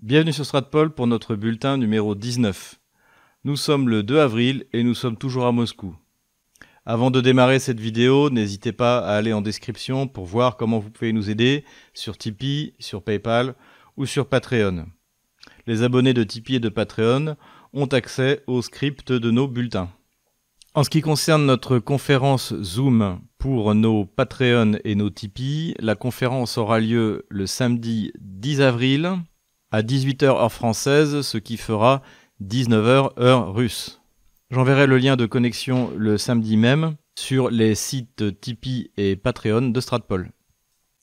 Bienvenue sur Stratpol pour notre bulletin numéro 19. Nous sommes le 2 avril et nous sommes toujours à Moscou. Avant de démarrer cette vidéo, n'hésitez pas à aller en description pour voir comment vous pouvez nous aider sur Tipeee, sur PayPal ou sur Patreon. Les abonnés de Tipeee et de Patreon ont accès au script de nos bulletins. En ce qui concerne notre conférence Zoom pour nos Patreon et nos Tipeee, la conférence aura lieu le samedi 10 avril à 18h heure française, ce qui fera 19h heure russe. J'enverrai le lien de connexion le samedi même sur les sites Tipeee et Patreon de Stratpol.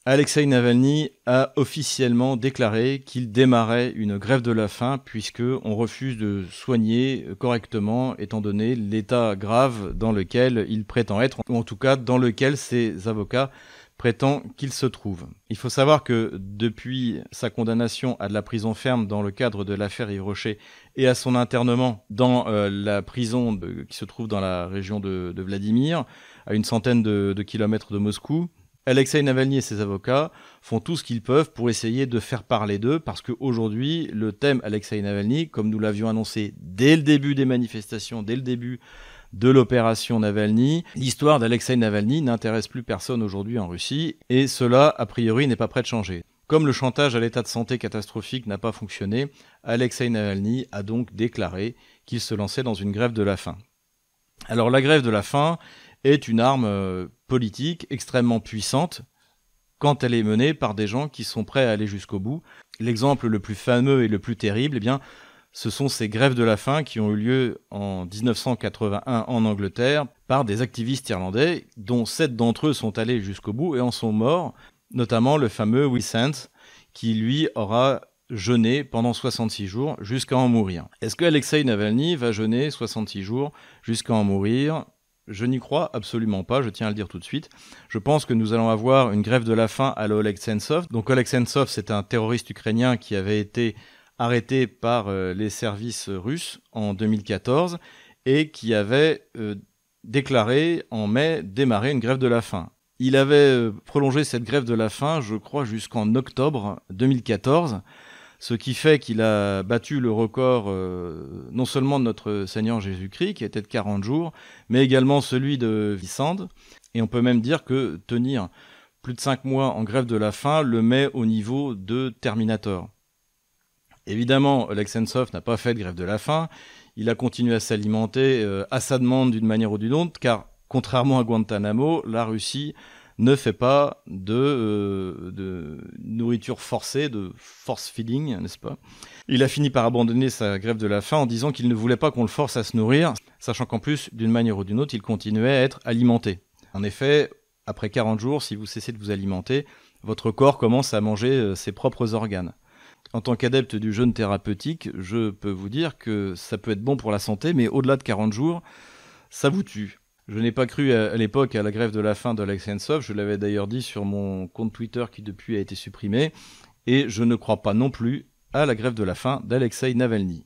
Alexei Navalny a officiellement déclaré qu'il démarrait une grève de la faim puisque on refuse de soigner correctement étant donné l'état grave dans lequel il prétend être ou en tout cas dans lequel ses avocats prétend qu'il se trouve. Il faut savoir que depuis sa condamnation à de la prison ferme dans le cadre de l'affaire Yves et à son internement dans euh, la prison qui se trouve dans la région de, Vladimir, à une centaine de kilomètres de Moscou, Alexei Navalny et ses avocats font tout ce qu'ils peuvent pour essayer de faire parler d'eux, parce qu'aujourd'hui, le thème Alexei Navalny, comme nous l'avions annoncé dès le début des manifestations, dès le début de l'opération Navalny. L'histoire d'Alexei Navalny n'intéresse plus personne aujourd'hui en Russie, et cela, a priori, n'est pas prêt de changer. Comme le chantage à l'état de santé catastrophique n'a pas fonctionné, Alexei Navalny a donc déclaré qu'il se lançait dans une grève de la faim. Alors la grève de la faim est une arme euh, politique extrêmement puissante quand elle est menée par des gens qui sont prêts à aller jusqu'au bout. L'exemple le plus fameux et le plus terrible, eh bien, ce sont ces grèves de la faim qui ont eu lieu en 1981 en Angleterre par des activistes irlandais, dont sept d'entre eux sont allés jusqu'au bout et en sont morts, notamment le fameux Will Sands, qui lui aura jeûné pendant 66 jours jusqu'à en mourir. Est-ce que Alexei Navalny va jeûner 66 jours jusqu'à en mourir? Je n'y crois absolument pas, je tiens à le dire tout de suite. Je pense que nous allons avoir une grève de la faim à l'Oleg Sentsov. Donc Oleg Sentsov, c'est un terroriste ukrainien qui avait été arrêté par euh, les services russes en 2014 et qui avait euh, déclaré en mai démarrer une grève de la faim. Il avait euh, prolongé cette grève de la faim, je crois, jusqu'en octobre 2014, ce qui fait qu'il a battu le record non seulement de notre Seigneur Jésus-Christ, qui était de 40 jours, mais également celui de Vissande. Et on peut même dire que tenir plus de 5 mois en grève de la faim le met au niveau de Terminator. Évidemment, Oleg n'a pas fait de grève de la faim. Il a continué à s'alimenter euh, à sa demande d'une manière ou d'une autre, car contrairement à Guantanamo, la Russie ne fait pas de, euh, de nourriture forcée, de force feeding, n'est-ce pas? Il a fini par abandonner sa grève de la faim en disant qu'il ne voulait pas qu'on le force à se nourrir, sachant qu'en plus, d'une manière ou d'une autre, il continuait à être alimenté. En effet, après 40 jours, si vous cessez de vous alimenter, votre corps commence à manger euh, ses propres organes en tant qu'adepte du jeûne thérapeutique, je peux vous dire que ça peut être bon pour la santé, mais au-delà de 40 jours, ça vous tue. Je n'ai pas cru à, l'époque à la grève de la faim d'Alex je l'avais d'ailleurs dit sur mon compte Twitter qui depuis a été supprimé, et je ne crois pas non plus à la grève de la faim d'Alexei Navalny.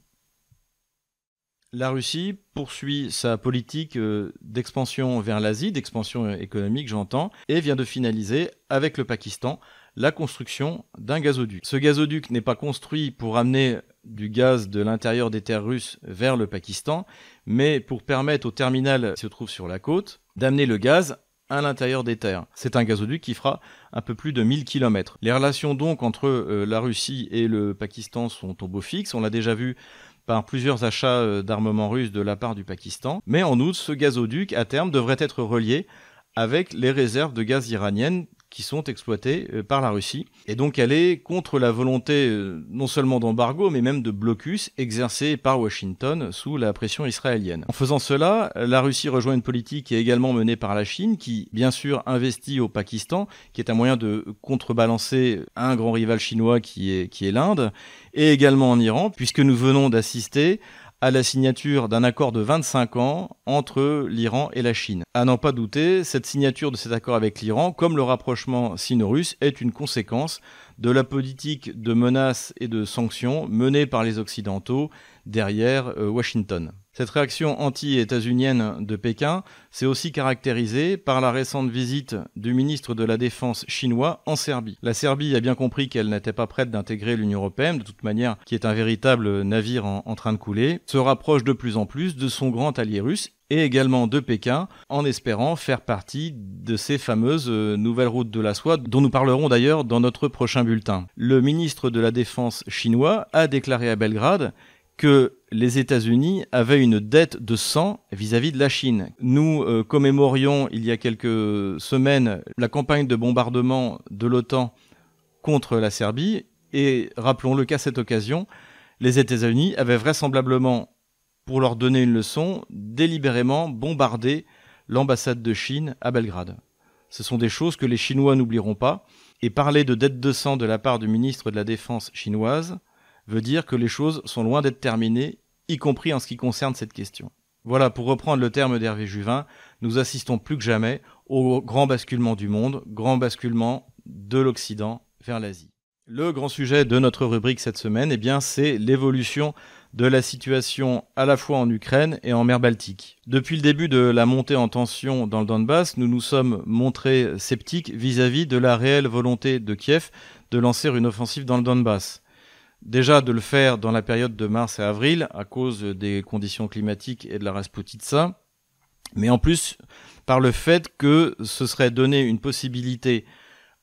La Russie poursuit sa politique euh, d'expansion vers l'Asie, d'expansion économique j'entends, et vient de finaliser avec le Pakistan la construction d'un gazoduc. Ce gazoduc n'est pas construit pour amener du gaz de l'intérieur des terres russes vers le Pakistan, mais pour permettre au terminal qui se trouve sur la côte d'amener le gaz à l'intérieur des terres. C'est un gazoduc qui fera un peu plus de 1000 km. Les relations donc entre euh, la Russie et le Pakistan sont au beau fixe, on l'a déjà vu par plusieurs achats euh, d'armement russe de la part du Pakistan, mais en outre ce gazoduc à terme devrait être relié avec les réserves de gaz iraniennes qui sont exploitées euh, par la Russie. Et donc elle est contre la volonté euh, non seulement d'embargo, mais même de blocus exercé par Washington sous la pression israélienne. En faisant cela, la Russie rejoint une politique qui est également menée par la Chine, qui bien sûr investit au Pakistan, qui est un moyen de contrebalancer un grand rival chinois qui est, qui est l'Inde, et également en Iran, puisque nous venons d'assister à la signature d'un accord de 25 ans entre l'Iran et la Chine. À n'en pas douter, cette signature de cet accord avec l'Iran, comme le rapprochement sino-russe, est une conséquence de la politique de menaces et de sanctions menée par les Occidentaux derrière euh, Washington. Cette réaction anti-états-unienne de Pékin s'est aussi caractérisée par la récente visite du ministre de la Défense chinois en Serbie. La Serbie a bien compris qu'elle n'était pas prête d'intégrer l'Union européenne, de toute manière, qui est un véritable navire en, en train de couler, se rapproche de plus en plus de son grand allié russe et également de Pékin, en espérant faire partie de ces fameuses euh, nouvelles routes de la soie, dont nous parlerons d'ailleurs dans notre prochain bulletin. Le ministre de la Défense chinois a déclaré à Belgrade que les États-Unis avaient une dette de sang vis-à-vis de la Chine. Nous euh, commémorions il y a quelques semaines la campagne de bombardement de l'OTAN contre la Serbie et rappelons-le qu'à cette occasion, les États-Unis avaient vraisemblablement pour leur donner une leçon, délibérément bombarder l'ambassade de Chine à Belgrade. Ce sont des choses que les Chinois n'oublieront pas, et parler de dette de sang de la part du ministre de la Défense chinoise veut dire que les choses sont loin d'être terminées, y compris en ce qui concerne cette question. Voilà, pour reprendre le terme d'Hervé Juvin, nous assistons plus que jamais au grand basculement du monde, grand basculement de l'Occident vers l'Asie. Le grand sujet de notre rubrique cette semaine, eh bien, c'est l'évolution de la situation à la fois en Ukraine et en mer Baltique. Depuis le début de la montée en tension dans le Donbass, nous nous sommes montrés sceptiques vis-à-vis de la réelle volonté de Kiev de lancer une offensive dans le Donbass. Déjà de le faire dans la période de mars et avril à cause des conditions climatiques et de la Rasputitsa, mais en plus par le fait que ce serait donné une possibilité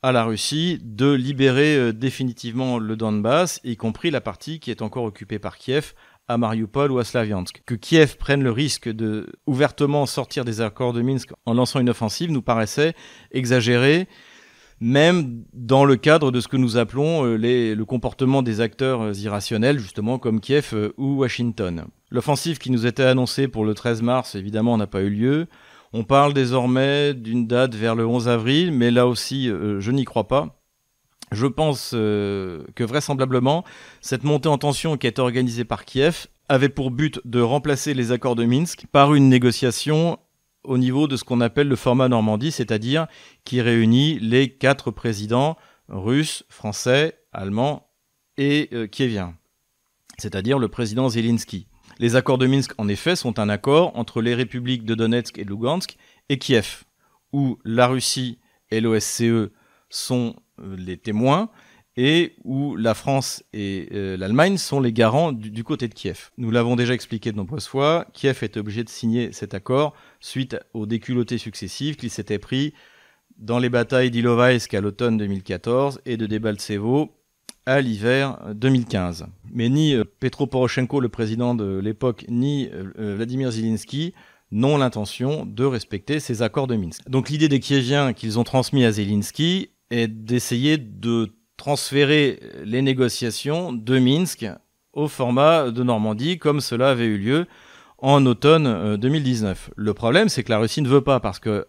à la Russie de libérer euh, définitivement le Donbass, y compris la partie qui est encore occupée par Kiev, à Mariupol ou à Slaviansk. Que Kiev prenne le risque de ouvertement sortir des accords de Minsk en lançant une offensive nous paraissait exagéré, même dans le cadre de ce que nous appelons euh, le comportement des acteurs euh, irrationnels, justement comme Kiev ou Washington. L'offensive qui nous était annoncée pour le 13 mars, évidemment, n'a pas eu lieu. On parle désormais d'une date vers le 11 avril, mais là aussi, euh, je n'y crois pas. Je pense euh, que vraisemblablement, cette montée en tension qui est organisée par Kiev avait pour but de remplacer les accords de Minsk par une négociation au niveau de ce qu'on appelle le format Normandie, c'est-à-dire qui réunit les quatre présidents russes, français, allemands et euh, c'est-à-dire le président Zelensky. Les accords de Minsk, en effet, sont un accord entre les républiques de Donetsk et de Lugansk et Kiev, où la Russie et l'OSCE sont euh, les témoins et où la France et euh, l'Allemagne sont les garants du, côté de Kiev. Nous l'avons déjà expliqué de nombreuses fois, Kiev est obligé de signer cet accord suite aux déculottées successives qu'il s'était pris dans les batailles d'Ilovaisk à l'automne 2014 et de Debaltsevo à l'hiver 2015. Mais ni euh, Petro Poroshenko, le président de l'époque, ni euh, Vladimir Zelensky n'ont l'intention de respecter ces accords de Minsk. Donc l'idée des Kieviens qu'ils ont transmis à Zelensky est d'essayer de transférer les négociations de Minsk au format de Normandie, comme cela avait eu lieu en automne 2019. Le problème, c'est que la Russie ne veut pas, parce que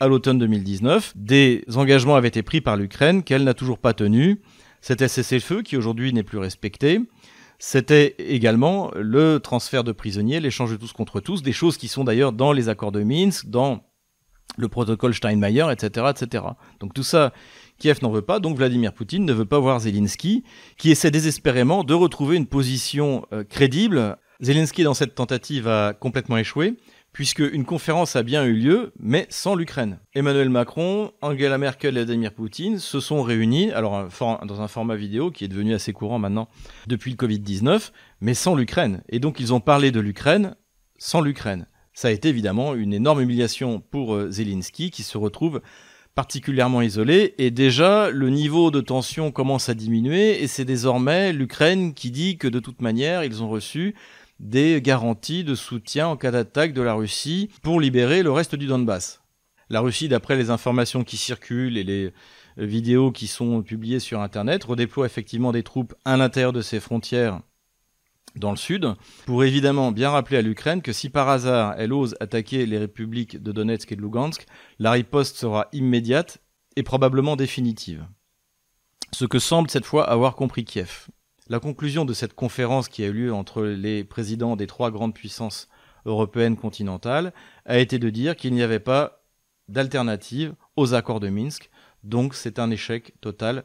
à l'automne 2019, des engagements avaient été pris par l'Ukraine qu'elle n'a toujours pas tenus c'était cessez-le-feu qui aujourd'hui n'est plus respecté. C'était également le transfert de prisonniers, l'échange de tous contre tous, des choses qui sont d'ailleurs dans les accords de Minsk, dans le protocole Steinmeier, etc., etc. Donc tout ça, Kiev n'en veut pas, donc Vladimir Poutine ne veut pas voir Zelensky, qui essaie désespérément de retrouver une position euh, crédible. Zelensky, dans cette tentative, a complètement échoué puisque une conférence a bien eu lieu, mais sans l'Ukraine. Emmanuel Macron, Angela Merkel et Vladimir Poutine se sont réunis, alors dans un format vidéo qui est devenu assez courant maintenant depuis le Covid-19, mais sans l'Ukraine. Et donc ils ont parlé de l'Ukraine sans l'Ukraine. Ça a été évidemment une énorme humiliation pour euh, Zelensky qui se retrouve particulièrement isolé et déjà le niveau de tension commence à diminuer et c'est désormais l'Ukraine qui dit que de toute manière ils ont reçu des garanties de soutien en cas d'attaque de la Russie pour libérer le reste du Donbass. La Russie, d'après les informations qui circulent et les vidéos qui sont publiées sur Internet, redéploie effectivement des troupes à l'intérieur de ses frontières dans le sud, pour évidemment bien rappeler à l'Ukraine que si par hasard elle ose attaquer les républiques de Donetsk et de Lugansk, la riposte sera immédiate et probablement définitive. Ce que semble cette fois avoir compris Kiev. La conclusion de cette conférence qui a eu lieu entre les présidents des trois grandes puissances européennes continentales a été de dire qu'il n'y avait pas d'alternative aux accords de Minsk, donc c'est un échec total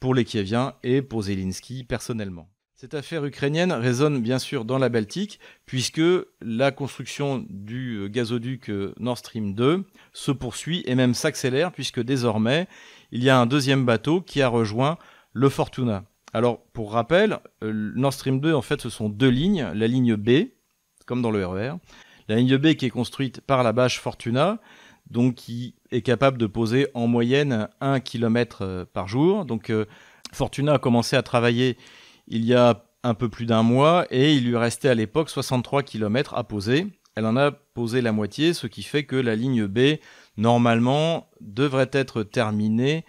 pour les Kieviens et pour Zelensky personnellement. Cette affaire ukrainienne résonne bien sûr dans la Baltique, puisque la construction du gazoduc Nord Stream 2 se poursuit et même s'accélère, puisque désormais, il y a un deuxième bateau qui a rejoint le Fortuna. Alors, pour rappel, euh, Nord Stream 2, en fait, ce sont deux lignes. La ligne B, comme dans le RER. E la ligne B qui est construite par la bâche Fortuna, donc qui est capable de poser en moyenne 1 km euh, par jour. Donc, euh, Fortuna a commencé à travailler il y a un peu plus d'un mois et il lui restait à l'époque 63 km à poser. Elle en a posé la moitié, ce qui fait que la ligne B, normalement, devrait être terminée,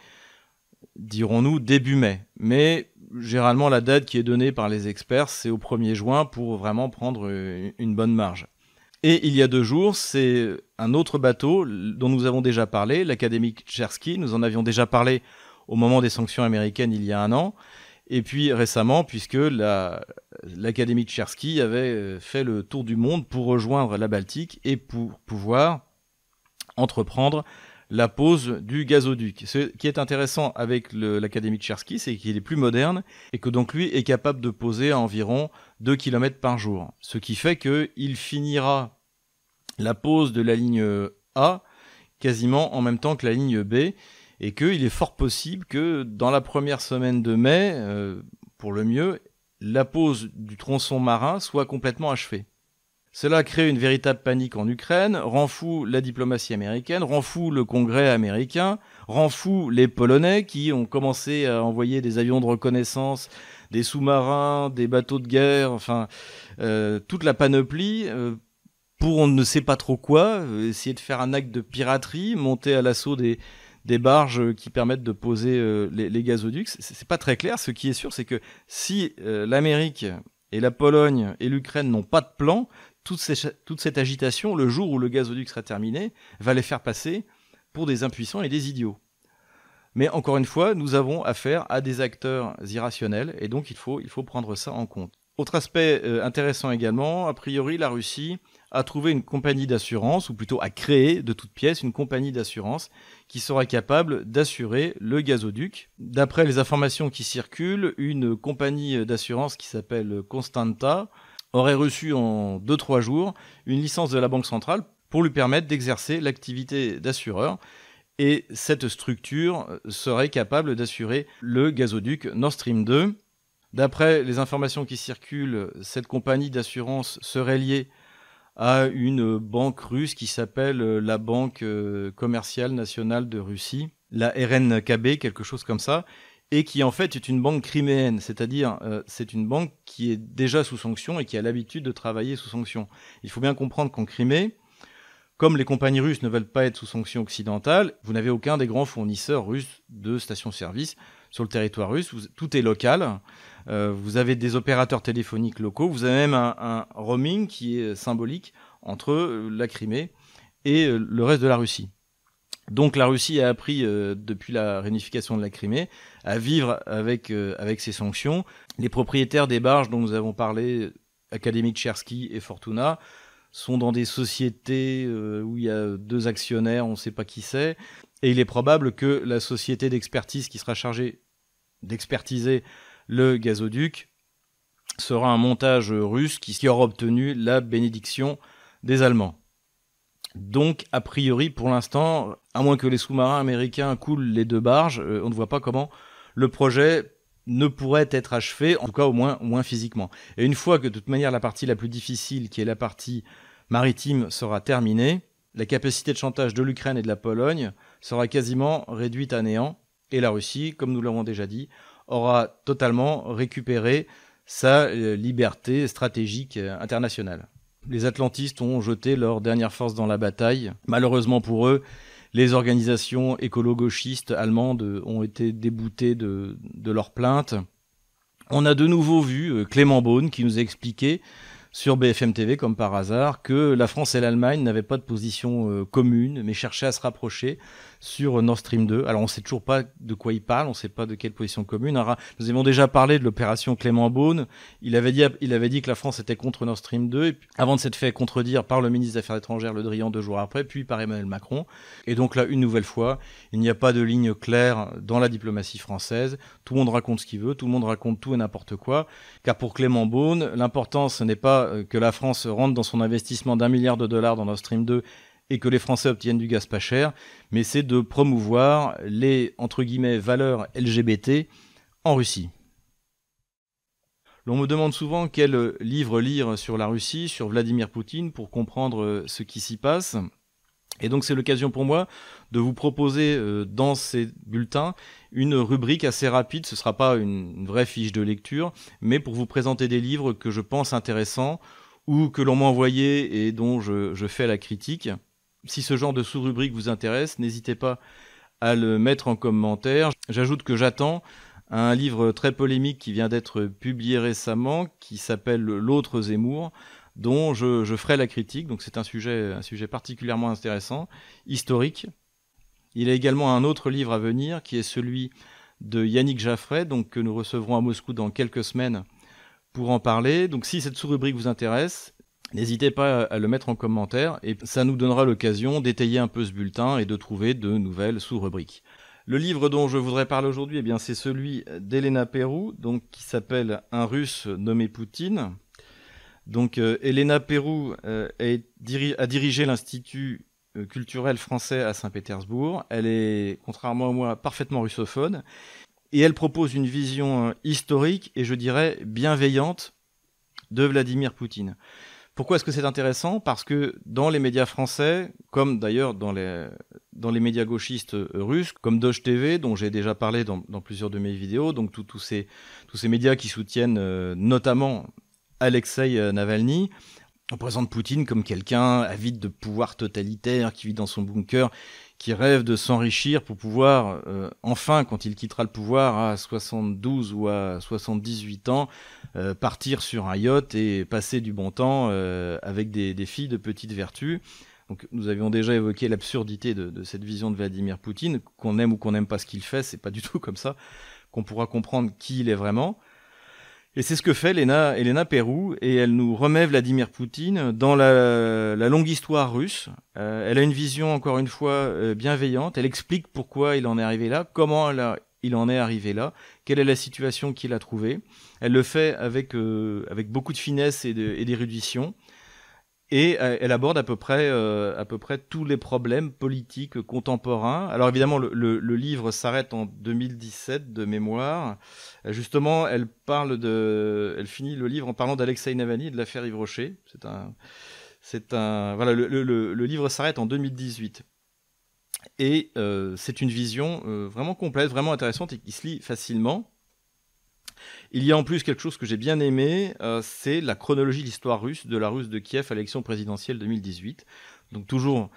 dirons-nous, début mai. Mais généralement, la date qui est donnée par les experts, c'est au 1er juin pour vraiment prendre une bonne marge. Et il y a deux jours, c'est un autre bateau dont nous avons déjà parlé, l'Académie Chersky. Nous en avions déjà parlé au moment des sanctions américaines il y a un an. Et puis récemment, puisque l'Académie de Tchersky avait euh, fait le tour du monde pour rejoindre la Baltique et pour pouvoir entreprendre la pose du gazoduc. Ce qui est intéressant avec l'Académie de Tchersky, c'est qu'il est plus moderne et que donc lui est capable de poser à environ 2 km par jour. Ce qui fait qu'il finira la pose de la ligne A quasiment en même temps que la ligne B et qu'il est fort possible que dans la première semaine de mai, euh, pour le mieux, la pose du tronçon marin soit complètement achevée. Cela crée une véritable panique en Ukraine, rend fou la diplomatie américaine, rend fou le Congrès américain, rend fou les Polonais qui ont commencé à envoyer des avions de reconnaissance, des sous-marins, des bateaux de guerre, enfin euh, toute la panoplie euh, pour on ne sait pas trop quoi, essayer de faire un acte de piraterie, monter à l'assaut des, des barges qui permettent de poser euh, les, gazoducs. C'est pas très clair. Ce qui est sûr, c'est que si euh, l'Amérique et la Pologne et l'Ukraine n'ont pas de plan, toute, cette agitation, le jour où le gazoduc sera terminé, va les faire passer pour des impuissants et des idiots. Mais encore une fois, nous avons affaire à des acteurs irrationnels et donc il faut, il faut prendre ça en compte. Autre aspect euh, intéressant également, a priori la Russie a trouvé une compagnie d'assurance, ou plutôt a créé de toutes pièces une compagnie d'assurance qui sera capable d'assurer le gazoduc. D'après les informations qui circulent, une compagnie d'assurance qui s'appelle Constanta aurait reçu en 2-3 jours une licence de la Banque centrale pour lui permettre d'exercer l'activité d'assureur. Et cette structure serait capable d'assurer le gazoduc Nord Stream 2. D'après les informations qui circulent, cette compagnie d'assurance serait liée à une banque russe qui s'appelle euh, la Banque euh, commerciale nationale de Russie, la RNKB, quelque chose comme ça, et qui en fait est une banque criméenne, c'est-à-dire euh, c'est une banque qui est déjà sous sanction et qui a l'habitude de travailler sous sanction. Il faut bien comprendre qu'en Crimée, comme les compagnies russes ne veulent pas être sous sanction occidentale, vous n'avez aucun des grands fournisseurs russes de stations-service sur le territoire russe. tout est local. Euh, vous avez des opérateurs téléphoniques locaux. Vous avez même un, roaming qui est symbolique entre euh, la Crimée et euh, le reste de la Russie. Donc la Russie a appris depuis la réunification de la Crimée à vivre avec avec ces sanctions. Les propriétaires des barges dont nous avons parlé, Académique Chersky et Fortuna, sont dans des sociétés où il y a deux actionnaires, on ne sait pas qui c'est, et il est probable que la société d'expertise qui sera chargée d'expertiser le gazoduc sera un montage russe qui aura obtenu la bénédiction des Allemands. Donc, a priori, pour l'instant, à moins que les sous-marins américains coulent les deux barges, euh, on ne voit pas comment le projet ne pourrait être achevé, en tout cas au moins, moins physiquement. Et une fois que de toute manière la partie la plus difficile, qui est la partie maritime, sera terminée, la capacité de chantage de l'Ukraine et de la Pologne sera quasiment réduite à néant, et la Russie, comme nous l'avons déjà dit, aura totalement récupéré sa euh, liberté stratégique euh, internationale. Les Atlantistes ont jeté leur dernière force dans la bataille. Malheureusement pour eux, les organisations écolo-gauchistes allemandes ont été déboutées de, de leurs plaintes. On a de nouveau vu euh, Clément Beaune qui nous a expliqué sur BFM TV, comme par hasard, que la France et l'Allemagne n'avaient pas de position commune, mais cherchaient à se rapprocher. Sur Nord Stream 2. Alors on ne sait toujours pas de quoi il parle, on ne sait pas de quelle position commune. nous avons déjà parlé de l'opération Clément Beaune. Il avait dit, il avait dit que la France était contre Nord Stream 2, et avant de s'être fait contredire par le ministre des Affaires étrangères Le Drian deux jours après, puis par Emmanuel Macron. Et donc là, une nouvelle fois, il n'y a pas de ligne claire dans la diplomatie française. Tout le monde raconte ce qu'il veut, tout le monde raconte tout et n'importe quoi. Car pour Clément Beaune, l'important ce n'est pas euh, que la France rentre dans son investissement d'un milliard de dollars dans Nord Stream 2 et que les Français obtiennent du gaz pas cher, mais c'est de promouvoir les entre guillemets valeurs LGBT en Russie. L'on me demande souvent quel livre lire sur la Russie, sur Vladimir Poutine, pour comprendre ce qui s'y passe. Et donc c'est l'occasion pour moi de vous proposer euh, dans ces bulletins une rubrique assez rapide, ce ne sera pas une vraie fiche de lecture, mais pour vous présenter des livres que je pense intéressants ou que l'on m'a envoyé et dont je fais la critique si ce genre de sous-rubrique vous intéresse, n'hésitez pas à le mettre en commentaire. J'ajoute que j'attends un livre très polémique qui vient d'être publié récemment, qui s'appelle L'autre Zemmour, dont je, ferai la critique. Donc c'est un sujet, particulièrement intéressant, historique. Il y a également un autre livre à venir, qui est celui de Yannick Jaffray, donc que nous recevrons à Moscou dans quelques semaines pour en parler. Donc si cette sous-rubrique vous intéresse, N'hésitez pas à le mettre en commentaire et ça nous donnera l'occasion d'étayer un peu ce bulletin et de trouver de nouvelles sous-rubriques. Le livre dont je voudrais parler aujourd'hui, eh bien, c'est celui d'Elena Perrou, donc, qui s'appelle Un russe nommé Poutine. Donc, euh, Elena Perrou euh, a dirigé l'Institut euh, culturel français à Saint-Pétersbourg. Elle est, contrairement à moi, parfaitement russophone. Et elle propose une vision historique et je dirais bienveillante de Vladimir Poutine. Pourquoi est-ce que c'est intéressant? Parce que dans les médias français, comme d'ailleurs dans les, médias gauchistes euh, russes, comme Doge TV, dont j'ai déjà parlé dans, plusieurs de mes vidéos, donc tous ces, tous ces médias qui soutiennent euh, notamment Alexei euh, Navalny, on présente Poutine comme quelqu'un avide de pouvoir totalitaire, qui vit dans son bunker, qui rêve de s'enrichir pour pouvoir, euh, enfin, quand il quittera le pouvoir à 72 ou à 78 ans, euh, partir sur un yacht et passer du bon temps euh, avec des, filles de petite vertu. Donc, nous avions déjà évoqué l'absurdité de, de, cette vision de Vladimir Poutine, qu'on aime ou qu'on n'aime pas ce qu'il fait, c'est pas du tout comme ça qu'on pourra comprendre qui il est vraiment. Et c'est ce que fait Elena, Elena Pérou, et elle nous remet Vladimir Poutine dans la, longue histoire russe. Euh, elle a une vision, encore une fois, euh, bienveillante. Elle explique pourquoi il en est arrivé là, comment il en est arrivé là, quelle est la situation qu'il a trouvée. Elle le fait avec, euh, avec beaucoup de finesse et d'érudition. Euh, elle aborde à peu près, euh, à peu près tous les problèmes politiques contemporains. Alors évidemment, le, livre s'arrête en 2017 de mémoire. Euh, justement, elle parle de, elle finit le livre en parlant d'Alexei Navalny et de l'affaire Yves Rocher. C'est un, c'est un, voilà, le, livre s'arrête en 2018. Et c'est une vision vraiment complète, vraiment intéressante et qui se lit facilement. Il y a en plus quelque chose que j'ai bien aimé, euh, c'est la chronologie de l'histoire russe de la Russe de Kiev à l'élection présidentielle 2018. Donc toujours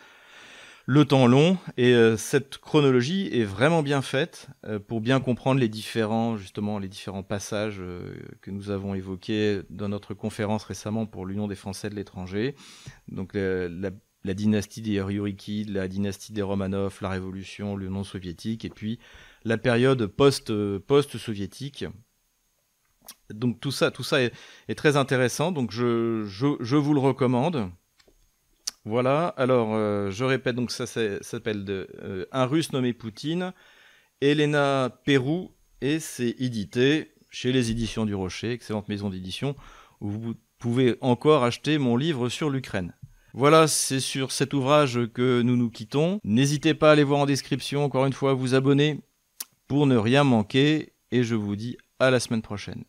le temps long et euh, cette chronologie est vraiment bien faite euh, pour bien comprendre les différents justement les différents passages que nous avons évoqués dans notre conférence récemment pour l'Union des Français de l'étranger. Donc la, dynastie des Ryuriki, la dynastie des Romanov, la révolution, l'Union soviétique et puis la période post post-soviétique donc tout ça, tout ça est, très intéressant. Donc je, vous le recommande. Voilà. Alors euh, je répète donc ça, s'appelle euh, un Russe nommé Poutine, Elena Pérou et c'est édité chez les éditions du Rocher, excellente maison d'édition où vous pouvez encore acheter mon livre sur l'Ukraine. Voilà, c'est sur cet ouvrage que nous nous quittons. N'hésitez pas à aller voir en description, encore une fois, vous abonner pour ne rien manquer et je vous dis à la semaine prochaine.